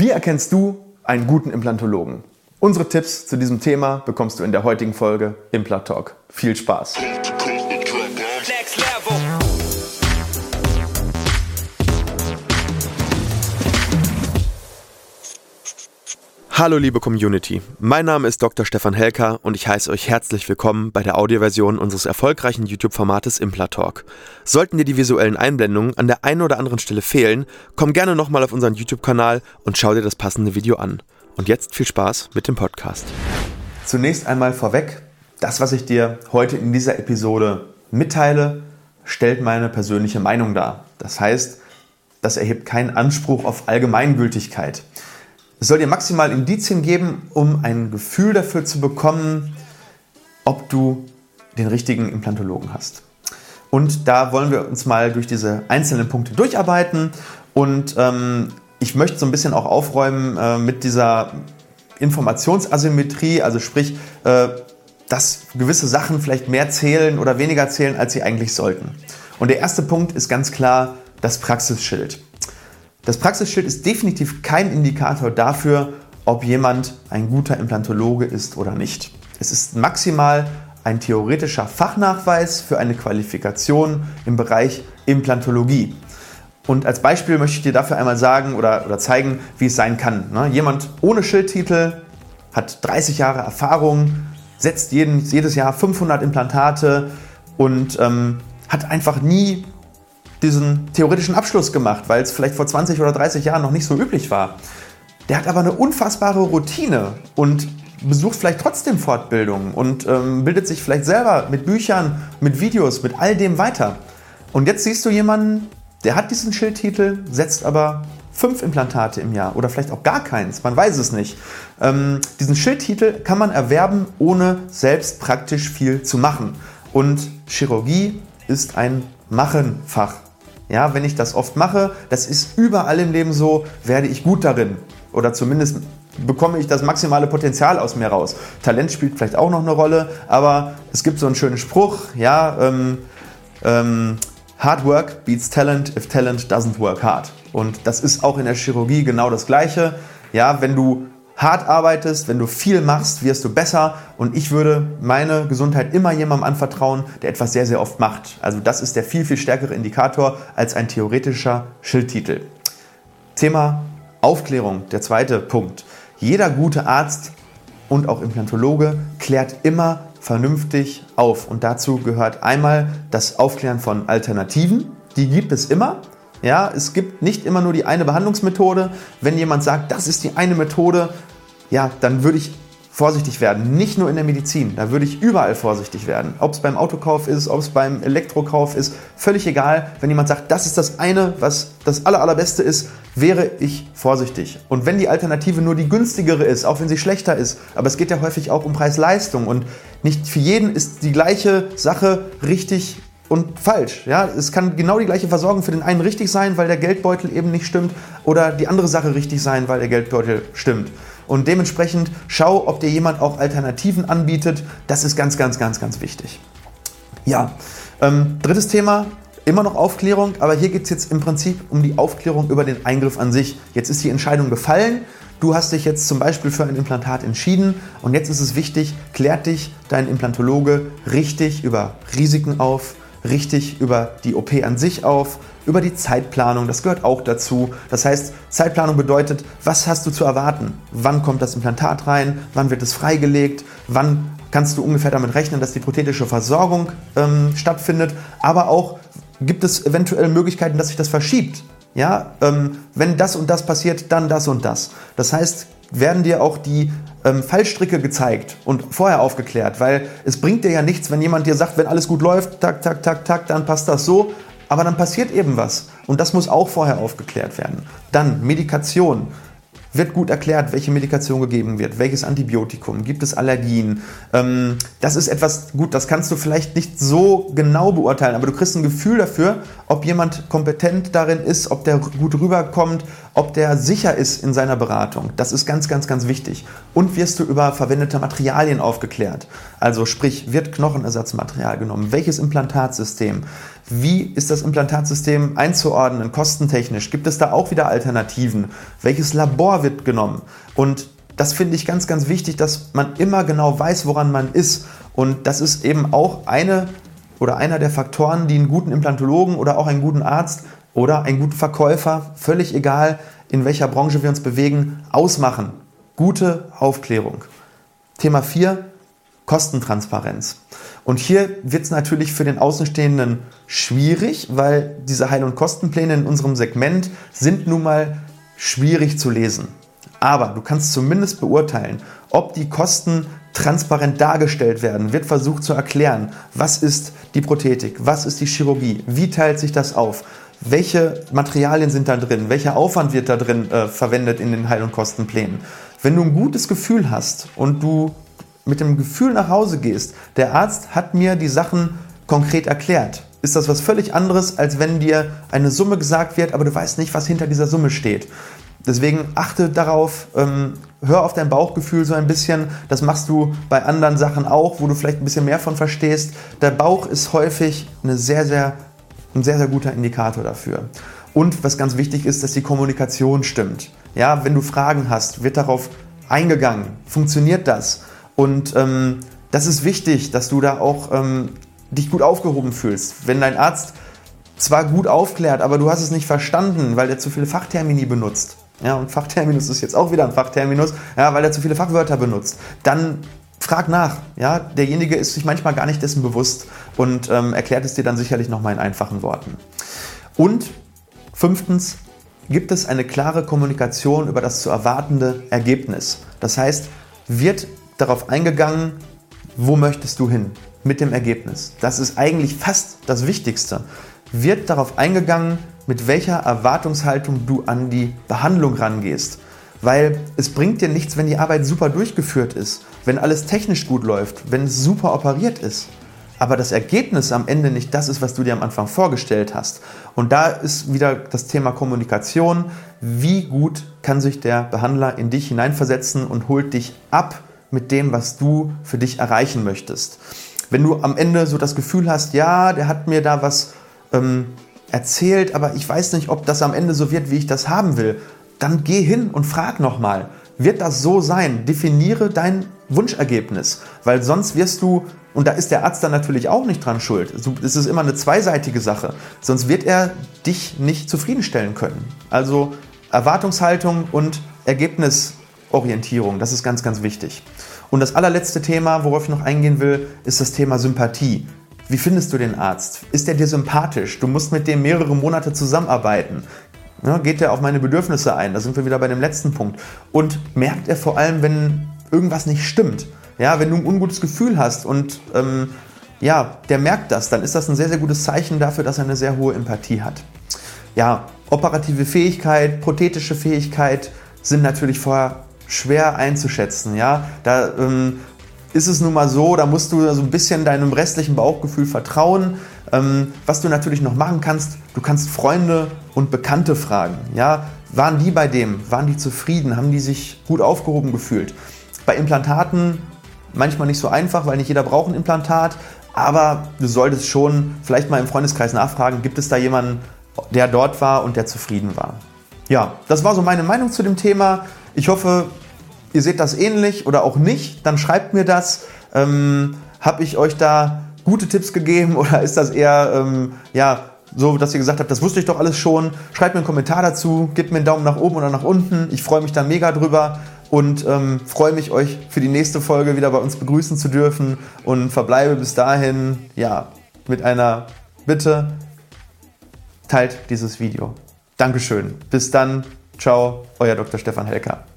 Wie erkennst du einen guten Implantologen? Unsere Tipps zu diesem Thema bekommst du in der heutigen Folge Implant Talk. Viel Spaß! Hallo liebe Community, mein Name ist Dr. Stefan Helker und ich heiße euch herzlich willkommen bei der Audioversion unseres erfolgreichen YouTube-Formates Implatalk. Sollten dir die visuellen Einblendungen an der einen oder anderen Stelle fehlen, komm gerne nochmal auf unseren YouTube-Kanal und schau dir das passende Video an. Und jetzt viel Spaß mit dem Podcast. Zunächst einmal vorweg, das, was ich dir heute in dieser Episode mitteile, stellt meine persönliche Meinung dar. Das heißt, das erhebt keinen Anspruch auf Allgemeingültigkeit. Es soll dir maximal Indizien geben, um ein Gefühl dafür zu bekommen, ob du den richtigen Implantologen hast. Und da wollen wir uns mal durch diese einzelnen Punkte durcharbeiten. Und ähm, ich möchte so ein bisschen auch aufräumen äh, mit dieser Informationsasymmetrie, also sprich, äh, dass gewisse Sachen vielleicht mehr zählen oder weniger zählen, als sie eigentlich sollten. Und der erste Punkt ist ganz klar das Praxisschild. Das Praxisschild ist definitiv kein Indikator dafür, ob jemand ein guter Implantologe ist oder nicht. Es ist maximal ein theoretischer Fachnachweis für eine Qualifikation im Bereich Implantologie. Und als Beispiel möchte ich dir dafür einmal sagen oder, oder zeigen, wie es sein kann. Ne? Jemand ohne Schildtitel hat 30 Jahre Erfahrung, setzt jeden, jedes Jahr 500 Implantate und ähm, hat einfach nie diesen theoretischen Abschluss gemacht, weil es vielleicht vor 20 oder 30 Jahren noch nicht so üblich war. Der hat aber eine unfassbare Routine und besucht vielleicht trotzdem Fortbildungen und ähm, bildet sich vielleicht selber mit Büchern, mit Videos, mit all dem weiter. Und jetzt siehst du jemanden, der hat diesen Schildtitel, setzt aber fünf Implantate im Jahr oder vielleicht auch gar keins, man weiß es nicht. Ähm, diesen Schildtitel kann man erwerben, ohne selbst praktisch viel zu machen. Und Chirurgie ist ein Machenfach. Ja, wenn ich das oft mache, das ist überall im Leben so, werde ich gut darin. Oder zumindest bekomme ich das maximale Potenzial aus mir raus. Talent spielt vielleicht auch noch eine Rolle, aber es gibt so einen schönen Spruch, ja, ähm, ähm, Hard work beats talent if talent doesn't work hard. Und das ist auch in der Chirurgie genau das Gleiche. Ja, wenn du hart arbeitest, wenn du viel machst, wirst du besser. Und ich würde meine Gesundheit immer jemandem anvertrauen, der etwas sehr, sehr oft macht. Also das ist der viel, viel stärkere Indikator als ein theoretischer Schildtitel. Thema Aufklärung, der zweite Punkt. Jeder gute Arzt und auch Implantologe klärt immer vernünftig auf. Und dazu gehört einmal das Aufklären von Alternativen. Die gibt es immer. Ja, es gibt nicht immer nur die eine Behandlungsmethode. Wenn jemand sagt, das ist die eine Methode, ja, dann würde ich vorsichtig werden. Nicht nur in der Medizin, da würde ich überall vorsichtig werden. Ob es beim Autokauf ist, ob es beim Elektrokauf ist, völlig egal. Wenn jemand sagt, das ist das eine, was das aller, allerbeste ist, wäre ich vorsichtig. Und wenn die Alternative nur die günstigere ist, auch wenn sie schlechter ist, aber es geht ja häufig auch um Preis-Leistung und nicht für jeden ist die gleiche Sache richtig und falsch. Ja? Es kann genau die gleiche Versorgung für den einen richtig sein, weil der Geldbeutel eben nicht stimmt, oder die andere Sache richtig sein, weil der Geldbeutel stimmt. Und dementsprechend schau, ob dir jemand auch Alternativen anbietet. Das ist ganz, ganz, ganz, ganz wichtig. Ja, ähm, drittes Thema, immer noch Aufklärung, aber hier geht es jetzt im Prinzip um die Aufklärung über den Eingriff an sich. Jetzt ist die Entscheidung gefallen. Du hast dich jetzt zum Beispiel für ein Implantat entschieden und jetzt ist es wichtig, klärt dich dein Implantologe richtig über Risiken auf, richtig über die OP an sich auf, über die Zeitplanung, das gehört auch dazu. Das heißt, Zeitplanung bedeutet, was hast du zu erwarten? Wann kommt das Implantat rein? Wann wird es freigelegt? Wann kannst du ungefähr damit rechnen, dass die prothetische Versorgung ähm, stattfindet? Aber auch gibt es eventuell Möglichkeiten, dass sich das verschiebt. Ja, ähm, wenn das und das passiert, dann das und das. Das heißt, werden dir auch die ähm, Fallstricke gezeigt und vorher aufgeklärt, weil es bringt dir ja nichts, wenn jemand dir sagt, wenn alles gut läuft, tak, tak, tak, tak, dann passt das so, aber dann passiert eben was und das muss auch vorher aufgeklärt werden. Dann Medikation wird gut erklärt, welche Medikation gegeben wird, welches Antibiotikum, gibt es Allergien. Ähm, das ist etwas, gut, das kannst du vielleicht nicht so genau beurteilen, aber du kriegst ein Gefühl dafür, ob jemand kompetent darin ist, ob der gut rüberkommt, ob der sicher ist in seiner Beratung. Das ist ganz, ganz, ganz wichtig. Und wirst du über verwendete Materialien aufgeklärt. Also sprich, wird Knochenersatzmaterial genommen? Welches Implantatsystem? Wie ist das Implantatsystem einzuordnen, kostentechnisch? Gibt es da auch wieder Alternativen? Welches Labor wird genommen? Und das finde ich ganz, ganz wichtig, dass man immer genau weiß, woran man ist. Und das ist eben auch eine oder einer der Faktoren, die einen guten Implantologen oder auch einen guten Arzt oder einen guten Verkäufer, völlig egal in welcher Branche wir uns bewegen, ausmachen. Gute Aufklärung. Thema 4, Kostentransparenz. Und hier wird es natürlich für den Außenstehenden schwierig, weil diese Heil- und Kostenpläne in unserem Segment sind nun mal schwierig zu lesen. Aber du kannst zumindest beurteilen, ob die Kosten transparent dargestellt werden, wird versucht zu erklären, was ist die Prothetik, was ist die Chirurgie, wie teilt sich das auf, welche Materialien sind da drin, welcher Aufwand wird da drin äh, verwendet in den Heil- und Kostenplänen. Wenn du ein gutes Gefühl hast und du mit dem Gefühl nach Hause gehst, der Arzt hat mir die Sachen konkret erklärt, ist das was völlig anderes, als wenn dir eine Summe gesagt wird, aber du weißt nicht, was hinter dieser Summe steht. Deswegen achte darauf, ähm, hör auf dein Bauchgefühl so ein bisschen. Das machst du bei anderen Sachen auch, wo du vielleicht ein bisschen mehr von verstehst. Der Bauch ist häufig eine sehr, sehr, ein sehr, sehr guter Indikator dafür. Und was ganz wichtig ist, dass die Kommunikation stimmt. Ja, wenn du Fragen hast, wird darauf eingegangen. Funktioniert das? Und ähm, das ist wichtig, dass du da auch ähm, dich gut aufgehoben fühlst. Wenn dein Arzt zwar gut aufklärt, aber du hast es nicht verstanden, weil er zu viele Fachtermini benutzt, ja, und Fachterminus ist jetzt auch wieder ein Fachterminus, ja, weil er zu viele Fachwörter benutzt, dann frag nach. Ja, derjenige ist sich manchmal gar nicht dessen bewusst und ähm, erklärt es dir dann sicherlich nochmal in einfachen Worten. Und fünftens, gibt es eine klare Kommunikation über das zu erwartende Ergebnis. Das heißt, wird darauf eingegangen, wo möchtest du hin mit dem Ergebnis. Das ist eigentlich fast das Wichtigste. Wird darauf eingegangen, mit welcher Erwartungshaltung du an die Behandlung rangehst. Weil es bringt dir nichts, wenn die Arbeit super durchgeführt ist, wenn alles technisch gut läuft, wenn es super operiert ist. Aber das Ergebnis am Ende nicht das ist, was du dir am Anfang vorgestellt hast. Und da ist wieder das Thema Kommunikation. Wie gut kann sich der Behandler in dich hineinversetzen und holt dich ab mit dem, was du für dich erreichen möchtest. Wenn du am Ende so das Gefühl hast, ja, der hat mir da was ähm, erzählt, aber ich weiß nicht, ob das am Ende so wird, wie ich das haben will, dann geh hin und frag nochmal. Wird das so sein? Definiere dein Wunschergebnis, weil sonst wirst du, und da ist der Arzt dann natürlich auch nicht dran schuld, es ist immer eine zweiseitige Sache, sonst wird er dich nicht zufriedenstellen können. Also Erwartungshaltung und Ergebnisorientierung, das ist ganz, ganz wichtig. Und das allerletzte Thema, worauf ich noch eingehen will, ist das Thema Sympathie. Wie findest du den Arzt? Ist er dir sympathisch? Du musst mit dem mehrere Monate zusammenarbeiten. Ja, geht er auf meine Bedürfnisse ein? Da sind wir wieder bei dem letzten Punkt. Und merkt er vor allem, wenn irgendwas nicht stimmt? Ja, wenn du ein ungutes Gefühl hast und ähm, ja, der merkt das, dann ist das ein sehr, sehr gutes Zeichen dafür, dass er eine sehr hohe Empathie hat. Ja, operative Fähigkeit, prothetische Fähigkeit sind natürlich vorher schwer einzuschätzen. Ja, da ähm, ist es nun mal so, da musst du so ein bisschen deinem restlichen Bauchgefühl vertrauen. Ähm, was du natürlich noch machen kannst, du kannst Freunde und Bekannte fragen. Ja, waren die bei dem? Waren die zufrieden? Haben die sich gut aufgehoben gefühlt? Bei Implantaten manchmal nicht so einfach, weil nicht jeder braucht ein Implantat. Aber du solltest schon vielleicht mal im Freundeskreis nachfragen, gibt es da jemanden, der dort war und der zufrieden war? Ja, das war so meine Meinung zu dem Thema. Ich hoffe, ihr seht das ähnlich oder auch nicht, dann schreibt mir das. Ähm, Habe ich euch da gute Tipps gegeben oder ist das eher ähm, ja, so, dass ihr gesagt habt, das wusste ich doch alles schon? Schreibt mir einen Kommentar dazu, gebt mir einen Daumen nach oben oder nach unten. Ich freue mich da mega drüber und ähm, freue mich, euch für die nächste Folge wieder bei uns begrüßen zu dürfen und verbleibe bis dahin ja, mit einer Bitte, teilt dieses Video. Dankeschön. Bis dann. Ciao, euer Dr. Stefan Helker.